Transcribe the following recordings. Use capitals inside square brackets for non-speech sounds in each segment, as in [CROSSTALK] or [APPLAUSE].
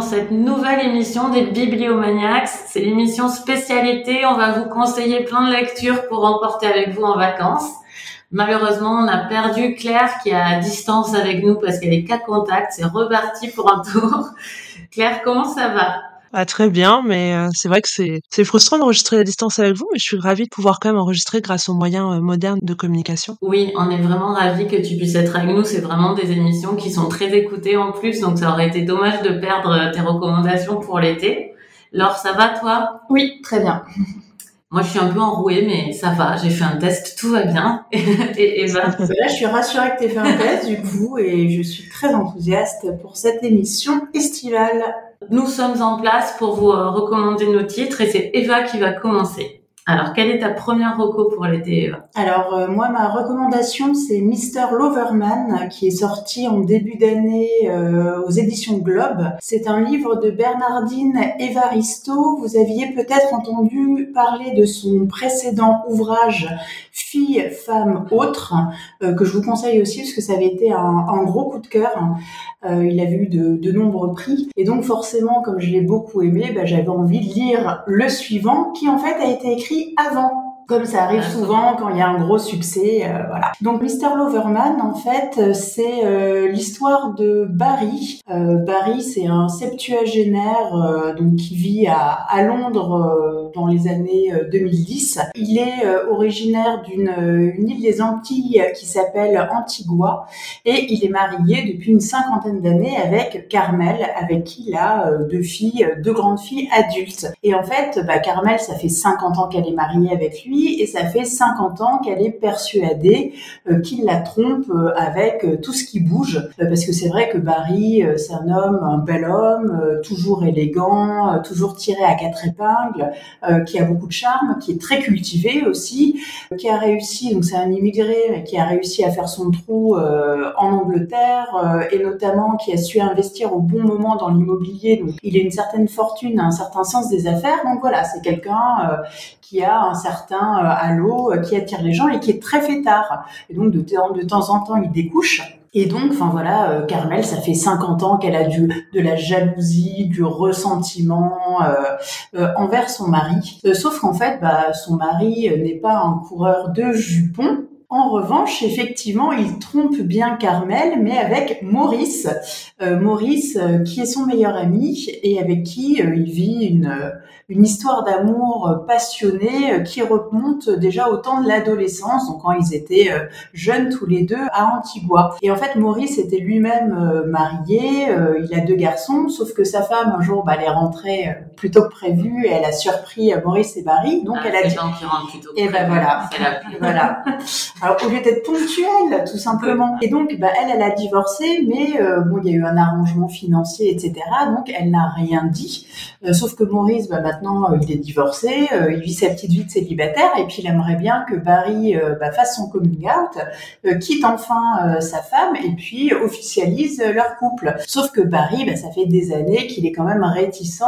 dans cette nouvelle émission des Bibliomaniacs. C'est l'émission spécialité, on va vous conseiller plein de lectures pour emporter avec vous en vacances. Malheureusement, on a perdu Claire qui est à distance avec nous parce qu'elle est cas contact. C'est reparti pour un tour. Claire, comment ça va? Ah, très bien, mais euh, c'est vrai que c'est c'est frustrant d'enregistrer à distance avec vous, mais je suis ravie de pouvoir quand même enregistrer grâce aux moyens euh, modernes de communication. Oui, on est vraiment ravis que tu puisses être avec nous. C'est vraiment des émissions qui sont très écoutées en plus, donc ça aurait été dommage de perdre euh, tes recommandations pour l'été. Laure, ça va toi? Oui, très bien. Moi, je suis un peu enrouée, mais ça va. J'ai fait un test, tout va bien. [LAUGHS] et, et Là, je suis rassurée que tu aies fait un test, du coup, et je suis très enthousiaste pour cette émission estivale. Nous sommes en place pour vous euh, recommander nos titres et c'est Eva qui va commencer. Alors, quelle est ta première reco pour l'été Alors, euh, moi, ma recommandation, c'est Mr. Loverman, qui est sorti en début d'année euh, aux éditions Globe. C'est un livre de Bernardine Evaristo. Vous aviez peut-être entendu parler de son précédent ouvrage Fille, femme, autre, euh, que je vous conseille aussi parce que ça avait été un, gros coup de cœur. il a eu de, de, nombreux prix. Et donc, forcément, comme je l'ai beaucoup aimé, bah, j'avais envie de lire le suivant, qui en fait a été écrit avant comme ça arrive souvent quand il y a un gros succès, euh, voilà. Donc Mr Loverman, en fait, c'est euh, l'histoire de Barry. Euh, Barry, c'est un septuagénaire donc qui vit à, à Londres dans les années 2010. Il est originaire d'une une île des Antilles qui s'appelle Antigua et il est marié depuis une cinquantaine d'années avec Carmel, avec qui il a deux filles, deux grandes filles adultes. Et en fait, bah, Carmel, ça fait 50 ans qu'elle est mariée avec lui et ça fait 50 ans qu'elle est persuadée euh, qu'il la trompe euh, avec euh, tout ce qui bouge. Parce que c'est vrai que Barry c'est un homme un bel homme toujours élégant toujours tiré à quatre épingles qui a beaucoup de charme qui est très cultivé aussi qui a réussi donc c'est un immigré qui a réussi à faire son trou en Angleterre et notamment qui a su investir au bon moment dans l'immobilier. Donc il a une certaine fortune un certain sens des affaires. Donc voilà c'est quelqu'un qui a un certain à l'eau, euh, qui attire les gens et qui est très fêtard. Et donc de, temps en temps, il découche. Et donc, enfin voilà, euh, Carmel, ça fait 50 ans qu'elle a du de la jalousie, du ressentiment euh, envers son mari. sauf qu'en fait, bah, son mari n'est pas un coureur de jupons. En revanche, effectivement, il trompe bien Carmel, mais avec Maurice. Maurice, qui est son meilleur ami et avec qui il vit une une histoire d'amour euh, passionnée euh, qui remonte déjà au temps de l'adolescence, donc quand ils étaient euh, jeunes tous les deux à Antigua. Et en fait, Maurice était lui-même marié, il a deux garçons, sauf que sa femme un jour bah, elle est rentrée plus tôt que prévu et elle a surpris Maurice et Barry, donc ah, elle a dit. Et ben voilà, voilà. [LAUGHS] Alors au lieu d'être ponctuelle, tout simplement. Et donc bah, elle, elle a divorcé, mais bon, il y a eu un arrangement financier, etc. Donc elle n'a rien dit, sauf que Maurice, bah, maintenant euh, il est divorcé, euh, il vit sa petite vie de célibataire et puis il aimerait bien que Barry euh, bah, fasse son coming out, quitte enfin sa femme et puis officialise leur couple. Sauf que Barry, bah, ça fait des années qu'il est quand même réticent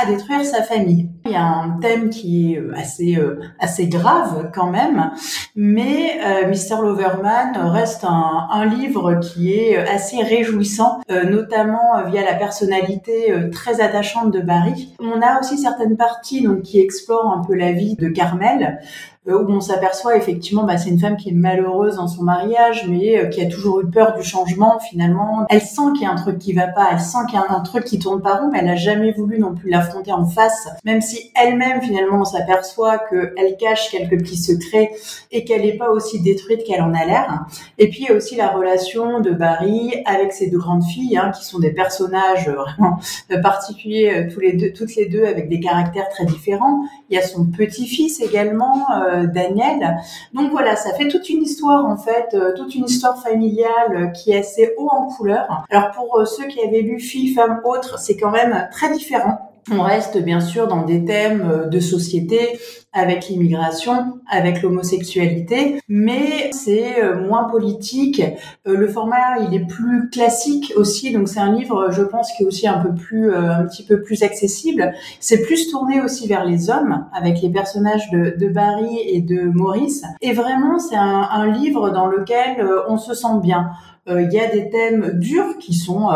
à détruire sa famille. Il y a un thème qui est assez assez grave quand même, mais euh, Mr Loverman reste un, un, livre qui est assez réjouissant, notamment via la personnalité très attachante de Barry. On a aussi certaines partie donc qui explore un peu la vie de Carmel, euh, où on s'aperçoit effectivement, bah, c'est une femme qui est malheureuse dans son mariage, mais euh, qui a toujours eu peur du changement. Finalement, elle sent qu'il y a un truc qui va pas, elle sent qu'il y a un, truc qui tourne pas rond, mais elle n'a jamais voulu non plus l'affronter en face, même si elle-même finalement on s'aperçoit qu'elle cache quelques petits secrets et qu'elle n'est pas aussi détruite qu'elle en a l'air. Et puis il y a aussi la relation de Barry avec ses deux grandes filles, hein, qui sont des personnages vraiment particuliers euh, tous les deux, toutes les deux avec des caractères très différents. Il y a son petit-fils également. Euh, Daniel. Donc voilà, ça fait toute une histoire en fait, euh, toute une histoire familiale euh, qui est assez haut en couleur. Alors pour ceux qui avaient lu Fille, femme, autre, c'est quand même très différent. On reste bien sûr dans des thèmes de société, avec l'immigration, avec l'homosexualité, mais c'est moins politique. Le format, il est plus classique aussi, donc c'est un livre, je pense, qui est aussi un peu plus, un petit peu plus accessible. C'est plus tourné aussi vers les hommes, avec les personnages de, Barry et de Maurice. Et vraiment, c'est un livre dans lequel on se sent bien. il y a des thèmes durs qui sont,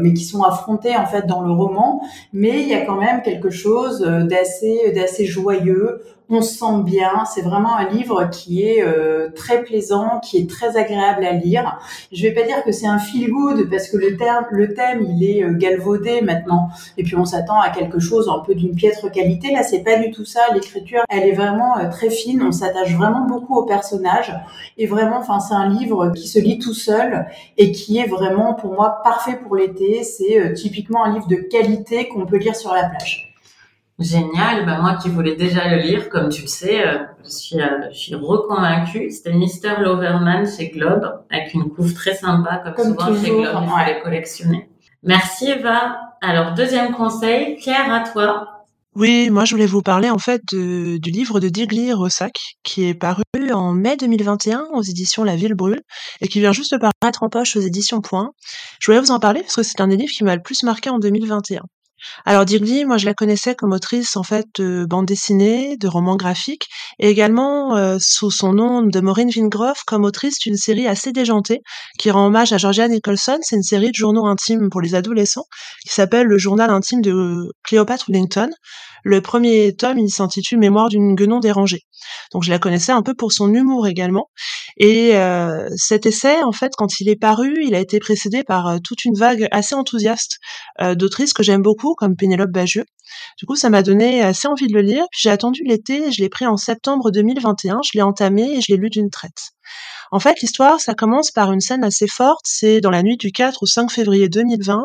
mais qui sont affrontés en fait dans le roman, mais il y a quand même quelque chose d'assez, d'assez joyeux on se sent bien. C'est vraiment un livre qui est euh, très plaisant, qui est très agréable à lire. Je vais pas dire que c'est un feel good parce que le terme, le thème, il est euh, galvaudé maintenant. Et puis on s'attend à quelque chose un peu d'une piètre qualité. Là, c'est pas du tout ça. L'écriture, elle est vraiment euh, très fine. On s'attache vraiment beaucoup au personnage. Et vraiment, enfin, c'est un livre qui se lit tout seul et qui est vraiment, pour moi, parfait pour l'été. C'est typiquement un livre de qualité qu'on peut lire sur la plage. Génial. Ben, moi qui voulais déjà le lire, comme tu le sais, euh, je suis, euh, je suis reconvaincue. C'était Mister Loverman chez Globe, avec une couve très sympa, comme, souvent chez Globe, il faut les collectionner. Merci Eva. Alors, deuxième conseil, Claire, à toi. Oui, moi je voulais vous parler en fait du livre de Digli Rossac qui est paru en mai 2021 aux éditions La Ville Brûle et qui vient juste de paraître en poche aux éditions Point. Je voulais vous en parler parce que c'est un des livres qui m'a le plus marqué en 2021. Alors Dirgli, moi je la connaissais comme autrice en fait de bande dessinée, de romans graphiques, et également euh, sous son nom de Maureen Vingroff comme autrice d'une série assez déjantée qui rend hommage à Georgia Nicholson. C'est une série de journaux intimes pour les adolescents qui s'appelle Le journal intime de Cléopâtre Wellington. Le premier tome, il s'intitule Mémoire d'une guenon dérangée. Donc je la connaissais un peu pour son humour également. Et euh, cet essai, en fait, quand il est paru, il a été précédé par euh, toute une vague assez enthousiaste euh, d'autrices que j'aime beaucoup, comme Pénélope Bagieux. Du coup, ça m'a donné assez envie de le lire. Puis j'ai attendu l'été, je l'ai pris en septembre 2021, je l'ai entamé et je l'ai lu d'une traite. En fait, l'histoire, ça commence par une scène assez forte. C'est dans la nuit du 4 au 5 février 2020.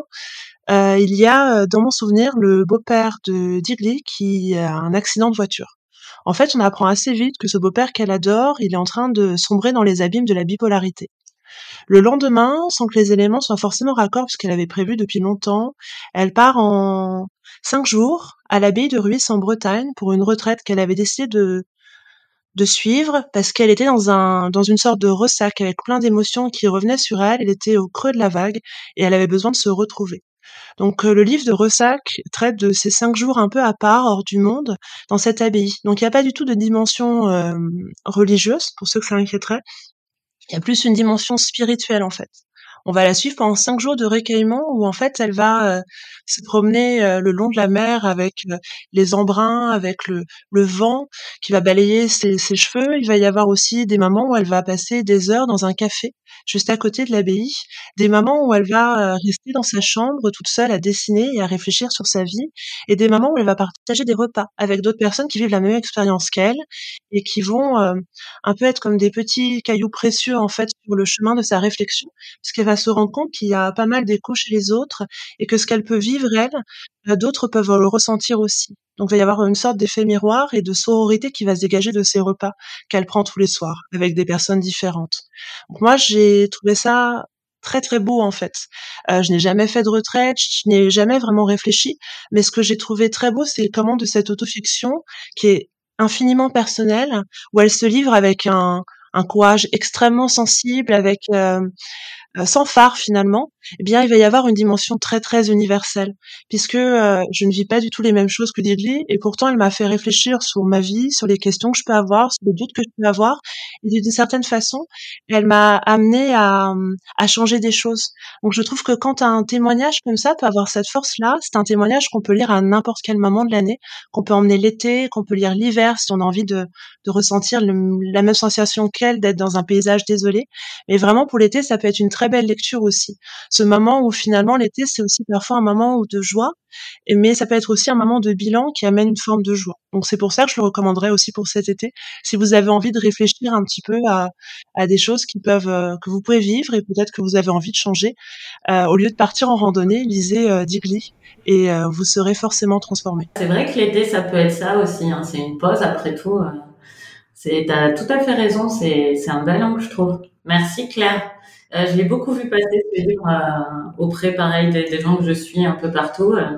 Euh, il y a euh, dans mon souvenir le beau-père de Digley qui a un accident de voiture. En fait, on apprend assez vite que ce beau-père qu'elle adore, il est en train de sombrer dans les abîmes de la bipolarité. Le lendemain, sans que les éléments soient forcément raccords, puisqu'elle avait prévu depuis longtemps, elle part en cinq jours à l'abbaye de Ruisse en Bretagne pour une retraite qu'elle avait décidé de de suivre parce qu'elle était dans un dans une sorte de ressac avec plein d'émotions qui revenaient sur elle. Elle était au creux de la vague et elle avait besoin de se retrouver. Donc euh, le livre de Ressac traite de ces cinq jours un peu à part, hors du monde, dans cette abbaye. Donc il n'y a pas du tout de dimension euh, religieuse, pour ceux que ça inquiéterait. Il y a plus une dimension spirituelle en fait. On va la suivre pendant cinq jours de recueillement où en fait elle va euh, se promener le long de la mer avec les embruns, avec le, vent qui va balayer ses, cheveux. Il va y avoir aussi des moments où elle va passer des heures dans un café juste à côté de l'abbaye, des moments où elle va euh, rester dans sa chambre toute seule à dessiner et à réfléchir sur sa vie, et des moments où elle va partager des repas avec d'autres personnes qui vivent la même expérience qu'elle et qui vont euh, un peu être comme des petits cailloux précieux en fait sur le chemin de sa réflexion, qu'elle se rendre compte qu'il y a pas mal d'échos chez les autres et que ce qu'elle peut vivre elle, euh, d'autres peuvent le ressentir aussi. Donc il va y avoir une sorte d'effet miroir et de sororité qui va se dégager de ces repas qu'elle prend tous les soirs avec des personnes différentes. Moi j'ai trouvé ça très très beau en fait. Euh, je n'ai jamais fait de retraite, je n'ai jamais vraiment réfléchi, mais ce que j'ai trouvé très beau, c'est comment de cette autofiction qui est infiniment personnelle, où elle se livre avec un, un courage extrêmement sensible, avec euh, sans phare finalement, eh bien il va y avoir une dimension très très universelle, puisque euh, je ne vis pas du tout les mêmes choses que Didley, et pourtant elle m'a fait réfléchir sur ma vie, sur les questions que je peux avoir, sur les doutes que je peux avoir, et d'une certaine façon, elle m'a amené à, à changer des choses. Donc je trouve que quand un témoignage comme ça peut avoir cette force-là, c'est un témoignage qu'on peut lire à n'importe quel moment de l'année, qu'on peut emmener l'été, qu'on peut lire l'hiver si on a envie de, de ressentir la même sensation qu'elle, d'être dans un paysage désolé. Mais vraiment pour l'été, ça peut être une très belle lecture aussi. Ce moment où finalement l'été, c'est aussi parfois un moment de joie, mais ça peut être aussi un moment de bilan qui amène une forme de joie. Donc c'est pour ça que je le recommanderais aussi pour cet été. Si vous avez envie de réfléchir un petit peu à, à des choses qui peuvent euh, que vous pouvez vivre et peut-être que vous avez envie de changer, euh, au lieu de partir en randonnée, lisez euh, Digli et euh, vous serez forcément transformé. C'est vrai que l'été, ça peut être ça aussi. Hein. C'est une pause après tout. C'est, t'as tout à fait raison. C'est, c'est un bel angle, je trouve. Merci Claire. Euh, je l'ai beaucoup vu passer ce livre euh, auprès, pareil, des, gens que je suis un peu partout. Euh,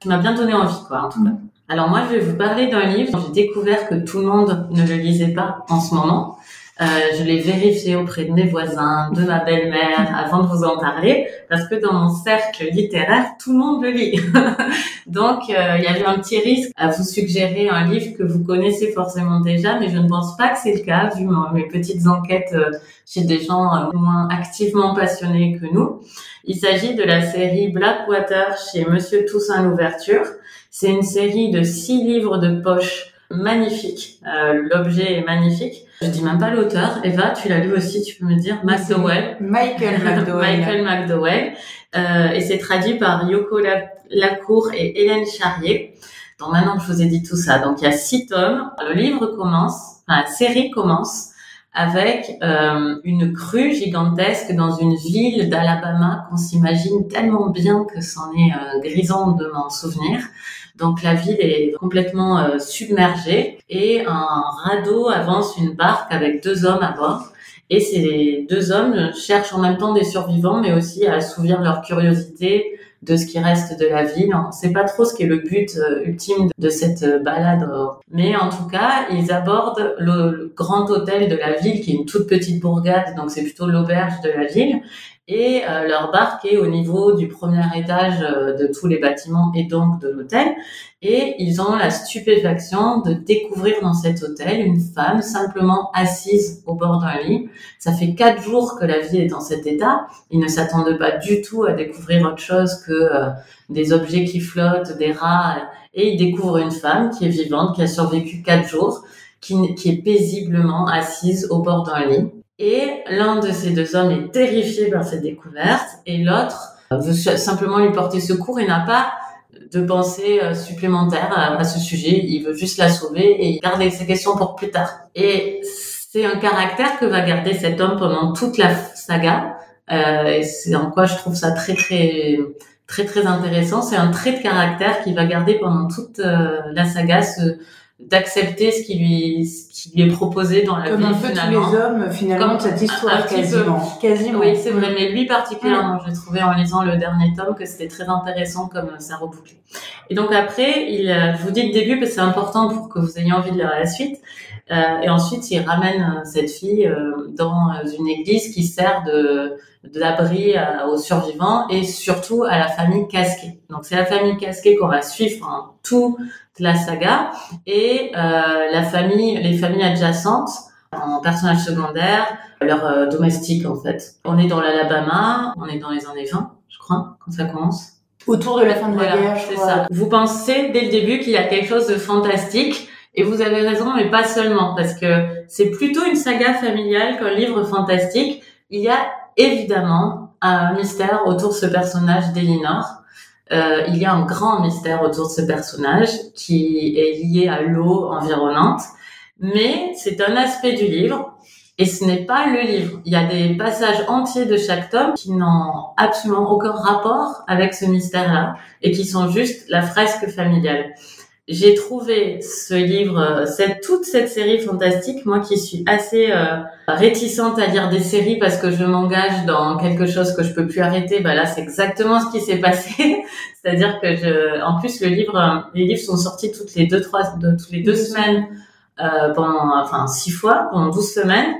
qui m'a bien donné envie, quoi, en tout cas. Alors moi, je vais vous parler d'un livre j'ai découvert que tout le monde ne le lisait pas en ce moment. Euh, je l'ai vérifié auprès de mes voisins, de ma belle-mère, avant de vous en parler, parce que dans mon cercle littéraire, tout le monde le lit. [LAUGHS] Donc, euh, il y avait un petit risque à vous suggérer un livre que vous connaissez forcément déjà, mais je ne pense pas que c'est le cas, vu mes petites enquêtes euh, chez des gens moins activement passionnés que nous. Il s'agit de la série Blackwater chez Monsieur Toussaint Louverture. C'est une série de six livres de poche magnifiques. L'objet est magnifique. Je dis même pas l'auteur. Eva, tu l'as lu aussi, tu peux me dire McDowell. Michael [LAUGHS] McDowell. Michael McDowell. Euh, et c'est traduit par Yoko Lacour et Hélène Charrier. Donc maintenant que je vous ai dit tout ça, donc il y a six tomes. Le livre commence, enfin la série commence avec euh, une crue gigantesque dans une ville d'Alabama qu'on s'imagine tellement bien que c'en est euh, grisant de m'en souvenir. Donc la ville est complètement euh, submergée et un radeau avance une barque avec deux hommes à bord. Et ces deux hommes cherchent en même temps des survivants, mais aussi à assouvir leur curiosité de ce qui reste de la ville. On ne sait pas trop ce qui est le but euh, ultime de cette euh, balade, mais en tout cas, ils abordent le, grand hôtel de la ville, qui est une toute petite bourgade, donc c'est plutôt l'auberge de la ville, et euh, leur barque est au niveau du premier étage euh, de tous les bâtiments et donc de l'hôtel. Et ils ont la stupéfaction de découvrir dans cet hôtel une femme simplement assise au bord d'un lit. Ça fait quatre jours que la vie est dans cet état. Ils ne s'attendent pas du tout à découvrir autre chose que euh, des objets qui flottent, des rats. Et ils découvrent une femme qui est vivante, qui a survécu quatre jours, qui, qui est paisiblement assise au bord d'un lit et l'un de ces deux hommes est terrifié par cette découverte et l'autre veut simplement lui porter secours et n'a pas de pensée euh, supplémentaire à, ce sujet. Il veut juste la sauver et garder ses questions pour plus tard. Et c'est un caractère que va garder cet homme pendant toute la saga. Euh, et c'est en quoi je trouve ça très très très très intéressant. C'est un trait de caractère qui va garder pendant toute euh, la saga d'accepter ce qui lui ce qui lui est proposé dans la Comme vie un peu finalement. tous les hommes finalement de cette histoire quasiment quasiment Oui, c'est vrai, mais lui particulièrement, j'ai trouvé en lisant le dernier tome que c'était très intéressant comme ça rebouclait. Et donc après, il, euh, je vous dis le début parce que c'est important pour que vous ayez envie de lire la suite. Euh, et ensuite, il ramène euh, cette fille euh, dans une église qui sert de d'abri aux survivants et surtout à la famille Casquet. Donc c'est la famille Casquet qu'on va suivre en tout la saga et euh, la famille, les familles adjacentes en personnages secondaires, leurs euh, domestiques en fait. On est dans l'Alabama, on est dans les années 20, je crois, quand ça commence. Autour de la fin de la guerre, c'est ça. Vous pensez dès le début qu'il y a quelque chose de fantastique et vous avez raison, mais pas seulement parce que c'est plutôt une saga familiale qu'un livre fantastique. Il y a évidemment un mystère autour de ce personnage d'Elinor euh, il y a un grand mystère autour de ce personnage qui est lié à l'eau environnante, mais c'est un aspect du livre et ce n'est pas le livre. Il y a des passages entiers de chaque tome qui n'ont absolument aucun rapport avec ce mystère-là et qui sont juste la fresque familiale j'ai trouvé ce livre, cette, toute cette série fantastique, moi qui suis assez euh, réticente à lire des séries parce que je m'engage dans quelque chose que je peux plus arrêter, bah là c'est exactement ce qui s'est passé. [LAUGHS] C'est-à-dire que je, en plus le livre, les livres sont sortis toutes les deux trois, de, toutes les deux semaines euh, pendant, enfin six fois pendant douze semaines.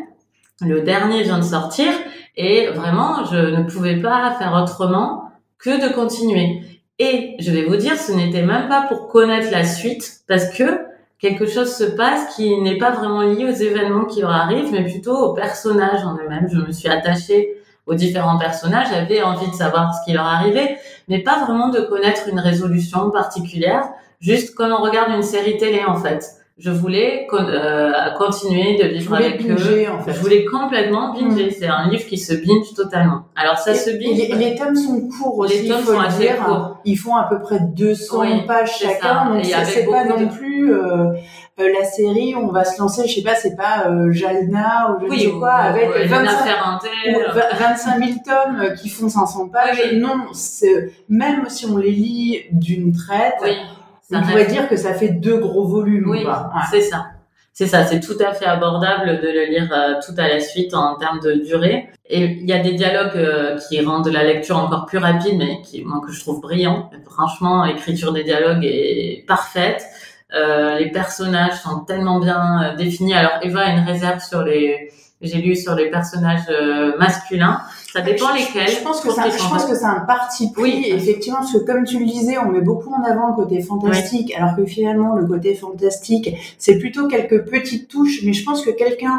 Le dernier vient de sortir et vraiment je ne pouvais pas faire autrement que de continuer. Et je vais vous dire, ce n'était même pas pour connaître la suite, parce que quelque chose se passe qui n'est pas vraiment lié aux événements qui leur arrivent, mais plutôt aux personnages en eux-mêmes. Je me suis attachée aux différents personnages, j'avais envie de savoir ce qui leur arrivait, mais pas vraiment de connaître une résolution particulière, juste comme on regarde une série télé en fait je voulais euh, continuer de vivre avec eux. En fait. Je voulais complètement binger. Mm. C'est un livre qui se binge totalement. Alors ça se binge. Et les, tomes sont courts aussi. Les tomes sont assez courts. Ils font à peu près 200 pages chacun. Donc c'est pas non plus euh, euh, la série. On va se lancer. Je sais pas. C'est pas euh, Jalna ou je oui, sais quoi avec 25, 25 000 tomes qui font 500 pages. Non, même si on les lit d'une traite on pourrait dire que ça fait deux gros volumes. Oui, c'est ça. C'est ça, c'est tout à fait abordable de le lire euh, tout à la suite en termes de durée. Et il y a des dialogues euh, qui rendent la lecture encore plus rapide, mais qui, moi, que je trouve brillant. Franchement, l'écriture des dialogues est parfaite. Euh, les personnages sont tellement bien définis. Alors, Eva a une réserve sur les j'ai lu sur les personnages euh, masculins. Ça dépend lesquels. Je pense que c'est, je pense que c'est un parti pris. Oui. Effectivement, parce que comme tu le disais, on met beaucoup en avant le côté fantastique, alors que finalement, le côté fantastique, c'est plutôt quelques petites touches. Mais je pense que quelqu'un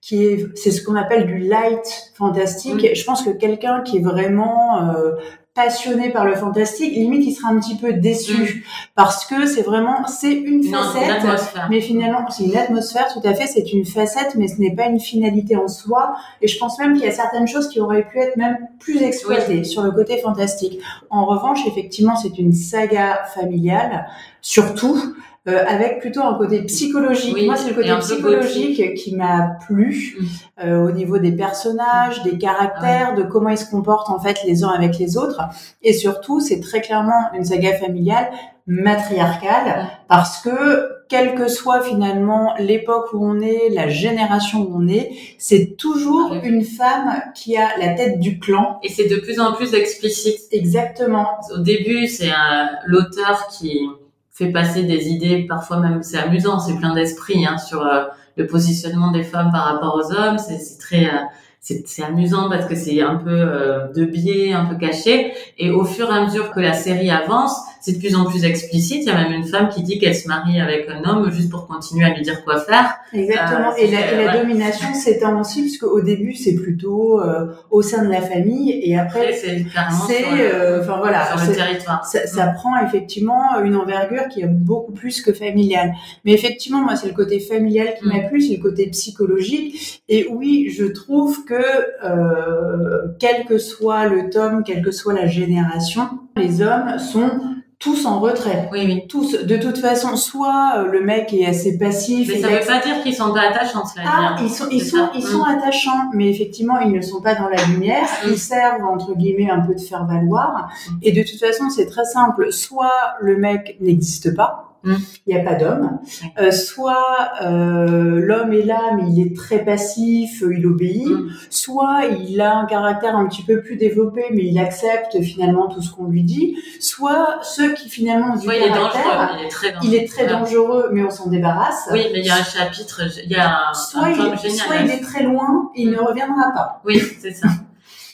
qui est, c'est ce qu'on appelle du light fantastique. Je pense que quelqu'un qui est vraiment euh, passionné par le fantastique, limite il sera un petit peu déçu mm. parce que c'est vraiment c'est une facette, mais finalement c'est une atmosphère tout à fait, c'est une facette, mais ce n'est pas une finalité en soi. Et je pense même qu'il y a certaines choses qui auraient pu être même plus exploitées sur le côté fantastique. En revanche, effectivement, c'est une saga familiale, surtout euh, avec plutôt un côté psychologique. Moi, c'est le côté psychologique qui m'a plu mm. euh, au niveau des personnages, des caractères, de comment ils se comportent en fait les uns avec les autres. Et surtout, c'est très clairement une saga familiale matriarcale parce que quelle que soit finalement l'époque où on est, la génération où on est, c'est toujours une femme qui a la tête du clan. Et c'est de plus en plus explicite. Exactement. Au début, c'est l'auteur qui fait passer des idées, parfois même c'est amusant, c'est plein d'esprit hein, sur euh, le positionnement des femmes par rapport aux hommes. C'est très euh, c'est amusant parce que c'est un peu euh, de biais, un peu caché. Et au fur et à mesure que la série avance, c'est de plus en plus explicite. Il y a même une femme qui dit qu'elle se marie avec un homme juste pour continuer à lui dire quoi faire. Exactement. Euh, et, la, et la domination s'étend aussi, puisque au début c'est plutôt euh, au sein de la famille, et après c'est enfin voilà, sur le territoire. Ça, ça mm. prend effectivement une envergure qui est beaucoup plus que familiale. Mais effectivement, moi c'est le côté familial qui mm. m'a plu, c'est le côté psychologique. Et oui, je trouve que euh, quel que soit le tome, quelle que soit la génération, les hommes sont tous en retrait. Oui, oui. Tous. De toute façon, soit euh, le mec est assez passif. Mais ça veut pas dire qu'ils sont pas attachants, cela Ah, ils sont, ils sont, ils sont mm. attachants, mais effectivement, ils ne sont pas dans la lumière. Mm. Ils servent, entre guillemets, un peu de faire valoir. Mm. Et de toute façon, c'est très simple. Soit le mec n'existe pas, Mm. Il n'y a pas d'homme. Euh, soit euh, l'homme est là, mais il est très passif, il obéit. Mm. Soit il a un caractère un petit peu plus développé, mais il accepte finalement tout ce qu'on lui dit. Soit ceux qui finalement du caractère, il est très dangereux, il est très dangereux mais on s'en débarrasse. Oui, mais il y a un chapitre, il y a un, soit il, génial. Soit il est très loin, et il ne mm. reviendra pas. Oui, c'est ça.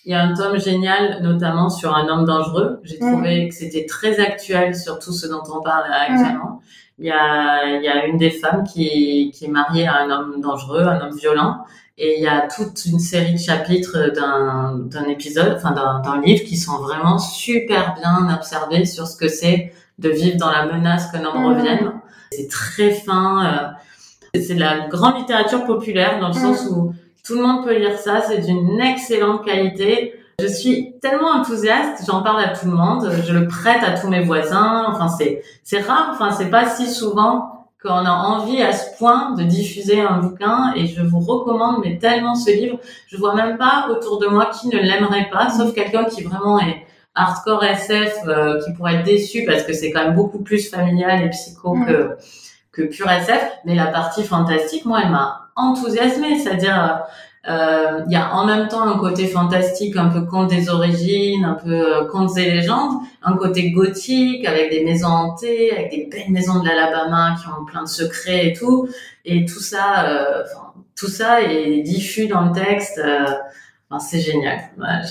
Il y a un tome génial, notamment sur un homme dangereux. J'ai trouvé que c'était très actuel sur tout ce dont on parle actuellement. Il, y a, il y a une des femmes qui, qui est mariée à un homme dangereux, un homme violent. Et il y a toute une série de chapitres d'un, d'un épisode, enfin d'un, d'un livre qui sont vraiment super bien observés sur ce que c'est de vivre dans la menace qu'un homme mm. revienne. C'est très fin. Euh, c'est de la grande littérature populaire dans le sens où tout le monde peut lire ça, c'est d'une excellente qualité. Je suis tellement enthousiaste, j'en parle à tout le monde, je le prête à tous mes voisins. Enfin, c'est c'est rare, enfin c'est pas si souvent qu'on a envie à ce point de diffuser un bouquin et je vous recommande mais tellement ce livre. Je vois même pas autour de moi qui ne l'aimerait pas, sauf quelqu'un qui vraiment est hardcore SF, euh, qui pourrait être déçu parce que c'est quand même beaucoup plus familial et psycho mm. que que pur SF. Mais la partie fantastique, moi, elle m'a enthousiasmé, c'est-à-dire euh, il y a en même temps un côté fantastique, un peu conte des origines, un peu euh, contes et légendes, un côté gothique avec des maisons hantées, avec des belles maisons de l'Alabama qui ont plein de secrets et tout, et tout ça, euh, tout ça est diffus dans le texte. Enfin, c'est génial.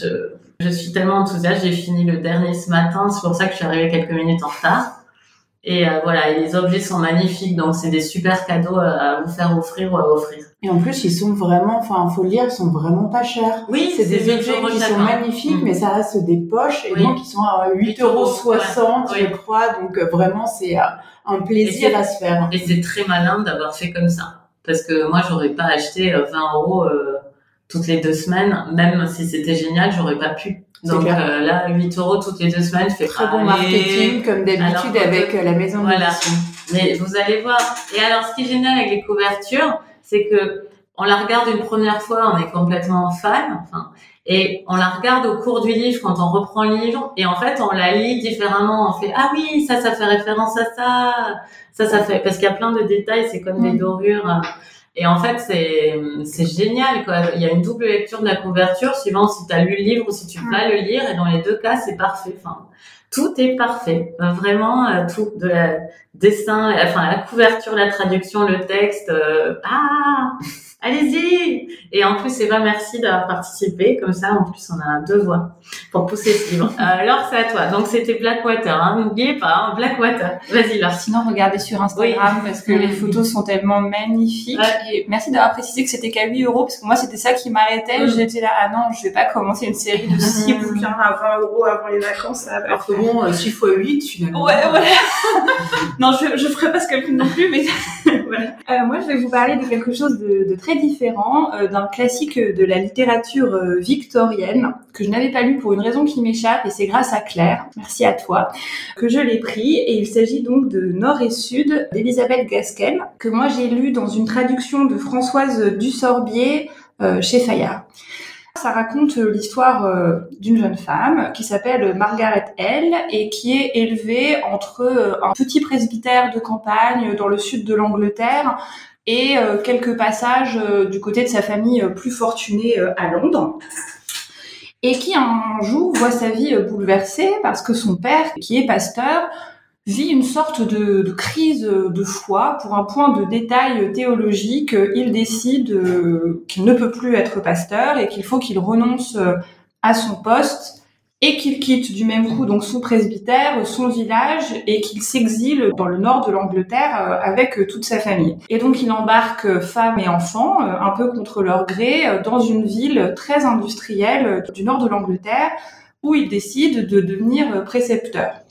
je, je suis tellement enthousiaste. J'ai fini le dernier ce matin. C'est pour ça que je suis arrivée quelques minutes en retard. Et euh, voilà, et les objets sont magnifiques, donc c'est des super cadeaux euh, à vous faire offrir ou à offrir. Et en plus, ils sont vraiment, enfin, faut le dire, ils sont vraiment pas chers. Oui, c'est des objets qui sont magnifiques, mm. mais ça reste des poches, et donc ils sont à 8,60 euros, je crois, donc euh, vraiment, c'est un plaisir à se faire. Et c'est très malin d'avoir fait comme ça. Parce que moi, j'aurais pas acheté 20 euros toutes les deux semaines, même si c'était génial, j'aurais pas pu. Donc euh, là, 8 euros toutes les deux semaines, fait très bon marketing comme d'habitude avec euh, la maison voilà. Mais vous allez voir. Et alors, ce qui est génial avec les couvertures, c'est que on la regarde une première fois, on est complètement fan, enfin, et on la regarde au cours du livre quand on reprend le livre, et en fait, on la lit différemment. On fait ah oui, ça, ça fait référence à ça, ça, ça fait parce qu'il y a plein de détails, c'est comme des dorures. Et en fait, c'est génial quoi. Il y a une double lecture de la couverture suivant si tu as lu le livre ou si tu peux pas le lire. Et dans les deux cas, c'est parfait. Tout est parfait. Vraiment, euh, tout de la dessin, enfin la couverture, la traduction, le texte. ah allez-y Et en plus, Eva, merci d'avoir participé. Comme ça, en plus, on a deux voix pour pousser ce livre. [LAUGHS] Euh, alors, c'est à toi. Donc, c'était Blackwater. Hein. N'oubliez pas, hein, Blackwater. Vas-y, Laure. Sinon, regardez sur Instagram parce que les [LAUGHS] photos sont tellement magnifiques. Et merci d'avoir précisé que c'était qu'à 8 euros parce que moi, c'était ça qui m'arrêtait. Mm. J'étais là, ah non, je vais pas commencer une série de 6 mm. bouquins à 20 euros avant les vacances. Alors que bon, 6 x 8, finalement. Ouais, ouais. [LAUGHS] non, je, ferai pas ce calcul non plus, mais [LAUGHS] voilà. Euh, moi, je vais vous parler de quelque chose de, très différent euh, d'un classique de la littérature euh, victorienne que je n'avais pas lu pour une raison qui m'échappe et c'est grâce à Claire, merci à toi, que je l'ai pris et il s'agit donc de Nord et Sud d'Elisabeth Gasquel que moi j'ai lu dans une traduction de Françoise Dussorbier chez Fayard. Ça raconte l'histoire d'une jeune femme qui s'appelle Margaret L et qui est élevée entre un petit presbytère de campagne dans le sud de l'Angleterre et euh, quelques passages euh, du côté de sa famille euh, plus fortunée à Londres et qui un jour voit sa vie bouleversée parce que son père, qui est pasteur, vit une sorte de, crise de foi. Pour un point de détail théologique, il décide qu'il ne peut plus être pasteur et qu'il faut qu'il renonce à son poste et qu'il quitte du même coup donc son presbytère, son village et qu'il s'exile dans le nord de l'Angleterre euh, avec euh, toute sa famille. Et donc il embarque euh, femmes et enfants un peu contre leur gré dans une ville très industrielle du nord de l'Angleterre où il décide de devenir précepteur.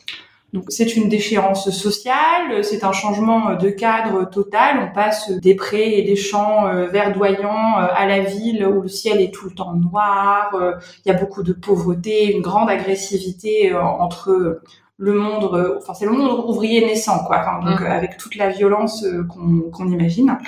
Donc c'est une déchéance sociale, c'est un changement de cadre total. On passe des prés et des champs euh, verdoyants euh, à la ville où le ciel est tout le temps noir. Euh, il y a beaucoup de pauvreté, une grande agressivité entre le monde, enfin c'est le monde ouvrier naissant quoi. donc mmh. avec toute la violence qu'on imagine.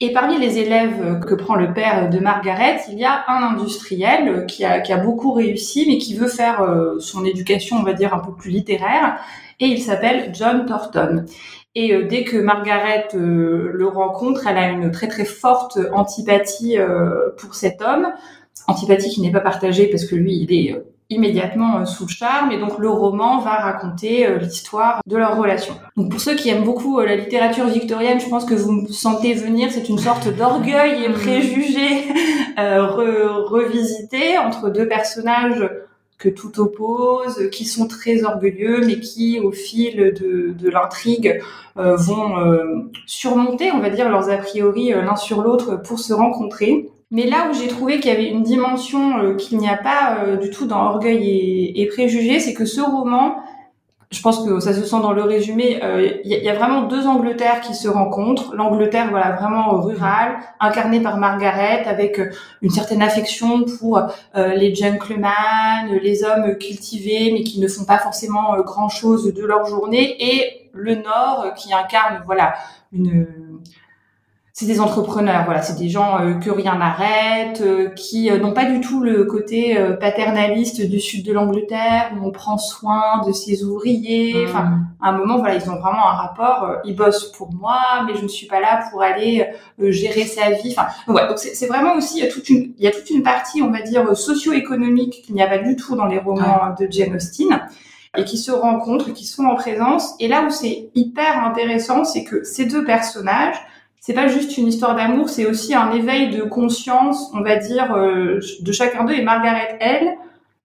Et parmi les élèves que prend le père de Margaret, il y a un industriel qui a, qui a beaucoup réussi, mais qui veut faire euh, son éducation, on va dire, un peu plus littéraire, et il s'appelle John Thornton. Et euh, dès que Margaret euh, le rencontre, elle a une très très forte antipathie pour cet homme, antipathie qui n'est pas partagée parce que lui, il est immédiatement euh, sous le charme et donc le roman va raconter euh, l'histoire de leur relation. Donc pour ceux qui aiment beaucoup euh, la littérature victorienne, je pense que vous me sentez venir, c'est une sorte d'orgueil et [LAUGHS] préjugé revisité entre deux personnages que tout oppose, qui sont très orgueilleux, mais qui, au fil de, de l'intrigue, vont surmonter, on va dire, leurs a priori l'un sur l'autre pour se rencontrer. Mais là où j'ai trouvé qu'il y avait une dimension euh, qu'il n'y a pas euh, du tout dans Orgueil et, et Préjugés, c'est que ce roman, je pense que ça se sent dans le résumé, euh, il y, a vraiment deux Angleterres qui se rencontrent. L'Angleterre, voilà, vraiment rurale, incarnée par Margaret, avec une certaine affection pour les gentlemen, les hommes cultivés, mais qui ne font pas forcément grand-chose de leur journée, et le Nord, qui incarne, voilà, une c'est des entrepreneurs, voilà, c'est des gens euh, que rien n'arrête, euh, qui euh, n'ont pas du tout le côté paternaliste du sud de l'Angleterre où on prend soin de ses ouvriers. Mmh. Enfin, à un moment, voilà, ils ont vraiment un rapport. ils bossent pour moi, mais je ne suis pas là pour aller gérer sa vie. Enfin, ouais, donc c'est vraiment aussi toute une, il y a toute une partie, on va dire, socio-économique qu'il n'y a pas du tout dans les romans de Jane Austen et qui se rencontrent, qui sont en présence. Et là où c'est hyper intéressant, c'est que ces deux personnages c'est pas juste une histoire d'amour, c'est aussi un éveil de conscience, on va dire, euh, de chacun d'eux. Et Margaret, elle,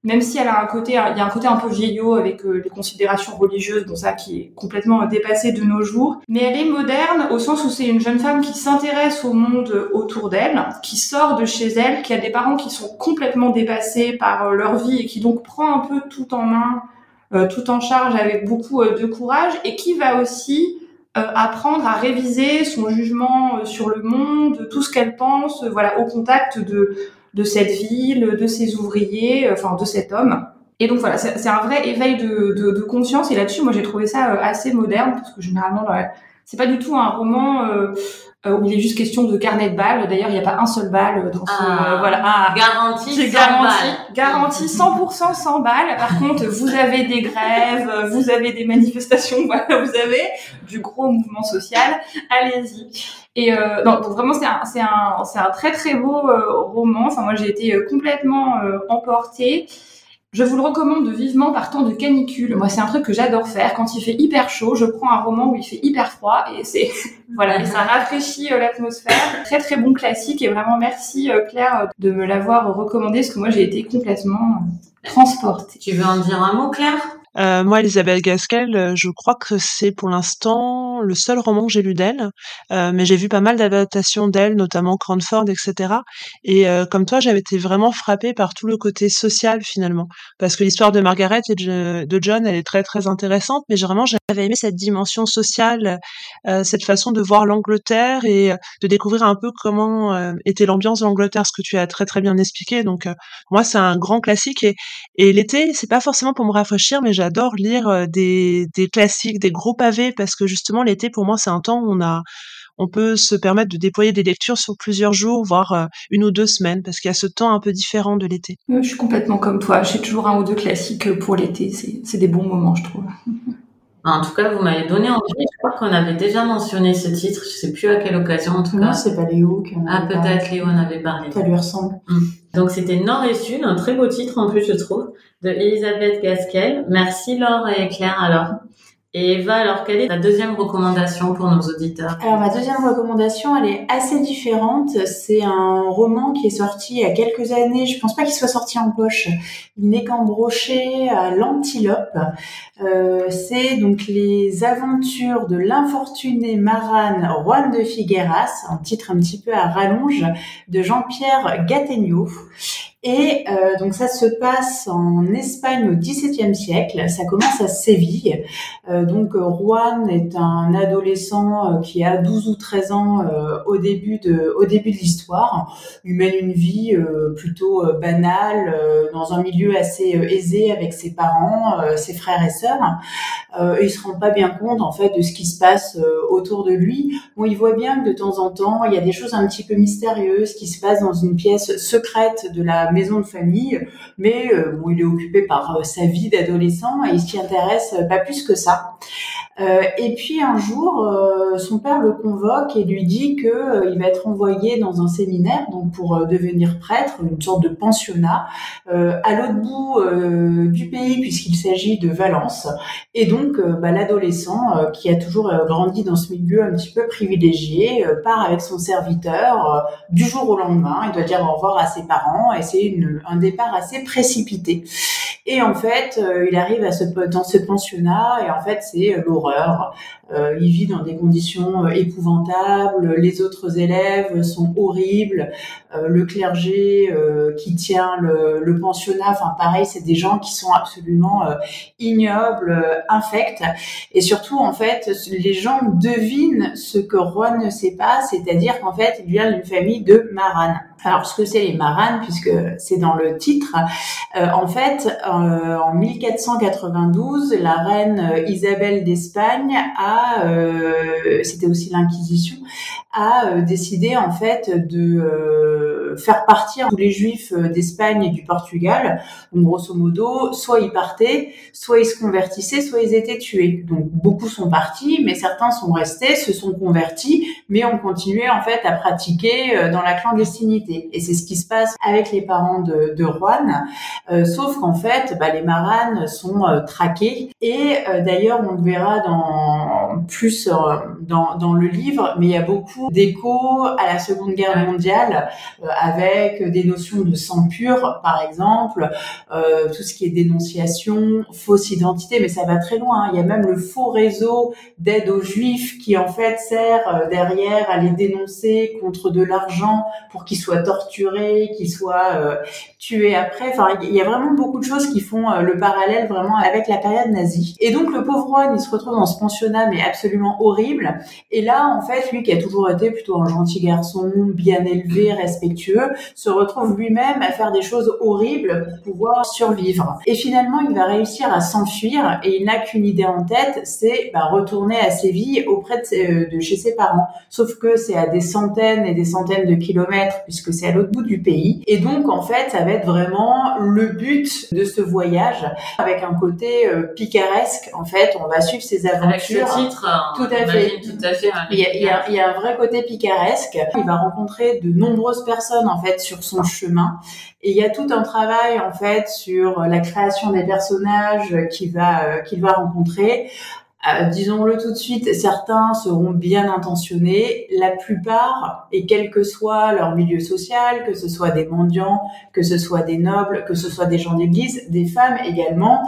même si elle a un côté, il y a un côté un peu vieillot avec euh, les considérations religieuses, bon ça qui est complètement dépassé de nos jours, mais elle est moderne au sens où c'est une jeune femme qui s'intéresse au monde autour d'elle, qui sort de chez elle, qui a des parents qui sont complètement dépassés par euh, leur vie et qui donc prend un peu tout en main, tout en charge avec beaucoup de courage et qui va aussi euh, apprendre à réviser son jugement euh, sur le monde, tout ce qu'elle pense, euh, voilà, au contact de de cette ville, de ses ouvriers, enfin de cet homme. Et donc voilà, c'est un vrai éveil de, de, de conscience. Et là-dessus, moi, j'ai trouvé ça assez moderne parce que généralement, c'est pas du tout un roman euh, où il est juste question de carnet de balles. D'ailleurs, il n'y a pas un seul balle dans ce, ah, voilà. Ah, garantie, c'est garanti, garantie 100% sans balles. Par contre, vous [LAUGHS] avez des grèves, vous avez des manifestations, [LAUGHS] voilà, vous avez du gros mouvement social. Allez-y. Et euh, donc vraiment, c'est un, c'est un, c'est un très très beau euh, roman. Enfin, moi, j'ai été euh, complètement emportée. Je vous le recommande vivement par temps de canicule. Moi, c'est un truc que j'adore faire. Quand il fait hyper chaud, je prends un roman où il fait hyper froid et c'est [LAUGHS] voilà, et ça rafraîchit euh, l'atmosphère. Très très bon classique et vraiment merci euh, Claire de me l'avoir recommandé parce que moi j'ai été complètement transportée. Tu veux en dire un mot, Claire? Euh, moi, Elisabeth Gaskell, euh, je crois que c'est pour l'instant le seul roman que j'ai lu d'elle, euh, mais j'ai vu pas mal d'adaptations d'elle, notamment Cranford, etc. Et euh, comme toi, j'avais été vraiment frappée par tout le côté social finalement, parce que l'histoire de Margaret et de John, elle est très très intéressante, mais vraiment j'avais aimé cette dimension sociale, euh, cette façon de voir l'Angleterre et de découvrir un peu comment était l'ambiance de l'Angleterre, ce que tu as très très bien expliqué. Donc moi, c'est un grand classique et, et l'été, c'est pas forcément pour me rafraîchir, mais j'adore lire des, classiques, des gros pavés, parce que justement l'été, pour moi, c'est un temps où on a on peut se permettre de déployer des lectures sur plusieurs jours, voire une ou deux semaines, parce qu'il y a ce temps un peu différent de l'été. Je suis complètement comme toi. J'ai toujours un ou deux classiques pour l'été. C'est des bons moments, je trouve. En tout cas, vous m'avez donné envie. Je crois qu'on avait déjà mentionné ce titre. Je sais plus à quelle occasion, en tout non, cas. c'est pas Léo qui en Ah, peut-être Léo en avait parlé. Ça lui ressemble. Hum. Donc, c'était Nord et Sud, un très beau titre en plus, je trouve, de Elisabeth Gasquel. Merci Laure et Claire alors. Et Eva, alors quelle est ta deuxième recommandation pour nos auditeurs? Alors ma deuxième recommandation, elle est assez différente. C'est un roman qui est sorti il y a quelques années. Je pense pas qu'il soit sorti en poche. Il n'est qu'embroché à l'antilope. Euh, c'est donc les aventures de l'infortuné marane Juan de Figueras, un titre un petit peu à rallonge, de Jean-Pierre Gattegno. Et euh, donc ça se passe en Espagne au XVIIe siècle. Ça commence à Séville. Euh, donc Juan est un adolescent euh, qui a 12 ou 13 ans euh, au début de au début de l'histoire. Il mène une vie euh, plutôt banale dans un milieu assez aisé avec ses parents, ses frères et sœurs. et il se rend pas bien compte en fait de ce qui se passe autour de lui. Bon, il voit bien que de temps en temps il y a des choses un petit peu mystérieuses qui se passent dans une pièce secrète de la maison de famille, mais euh, bon, il est occupé par euh, sa vie d'adolescent et il s'y intéresse pas plus que ça. Euh, et puis un jour, son père le convoque et lui dit que il va être envoyé dans un séminaire, donc pour devenir prêtre, une sorte de pensionnat, à l'autre bout du pays puisqu'il s'agit de Valence. Et donc, bah, l'adolescent qui a toujours grandi dans ce milieu un petit peu privilégié part avec son serviteur du jour au lendemain. Il doit dire au revoir à ses parents et c'est un départ assez précipité. Et en fait, euh, il arrive à ce, dans ce pensionnat et en fait, c'est euh, l'horreur. Euh, il vit dans des conditions épouvantables. Les autres élèves sont horribles. le clergé qui tient le, le, pensionnat, enfin pareil, c'est des gens qui sont absolument ignobles, infects. Et surtout, en fait, les gens devinent ce que Juan ne sait pas, c'est-à-dire qu'en fait, il vient d'une famille de maranes. Alors, ce que c'est les maranes, puisque c'est dans le titre, euh, en fait, euh, en 1492, la reine euh, Isabelle d'Espagne a, c'était aussi l'Inquisition, a décidé en fait de faire partir tous les Juifs d'Espagne et du Portugal. Donc, grosso modo, soit ils partaient, soit ils se convertissaient, soit ils étaient tués. Donc, beaucoup sont partis, mais certains sont restés, se sont convertis, mais ont continué en fait à pratiquer dans la clandestinité. Et c'est ce qui se passe avec les parents de, Juan, euh, sauf qu'en fait, bah, les maranes sont euh, traqués. Et euh, d'ailleurs, on le verra dans plus dans, dans le livre, mais il y a beaucoup d'échos à la Seconde Guerre mondiale avec des notions de sang pur, par exemple, tout ce qui est dénonciation, fausse identité, mais ça va très loin. Hein. Il y a même le faux réseau d'aide aux juifs qui en fait sert derrière à les dénoncer contre de l'argent pour qu'ils soient torturés, qu'ils soient euh, tués après. Enfin, il y a vraiment beaucoup de choses qui font euh, le parallèle vraiment avec la période nazie. Et donc le pauvre Juan, il se retrouve dans ce pensionnat mais absolument horrible. Et là, en fait, lui qui a toujours été plutôt un gentil garçon, bien élevé, respectueux, se retrouve lui-même à faire des choses horribles pour pouvoir survivre. Et finalement, il va réussir à s'enfuir et il n'a qu'une idée en tête, c'est bah, retourner à Séville auprès de, de chez ses parents. Sauf que c'est à des centaines et des centaines de kilomètres puisque c'est à l'autre bout du pays. Et donc, en fait, ça va être vraiment le but de ce voyage avec un côté euh, picaresque. En fait, on va suivre ses aventures. Avec ce titre rencontre. Tout à fait. Tout à fait. Il y, a, il, y a, il y, a, un vrai côté picaresque. Il va rencontrer de nombreuses personnes en fait sur son chemin, et il y a tout un travail en fait sur la création des personnages qu'il va qu'il va rencontrer. Euh, disons-le tout de suite, certains seront bien intentionnés, la plupart, et quel que soit leur milieu social, que ce soit des mendiants, que ce soit des nobles, que ce soit des gens d'église, des femmes également,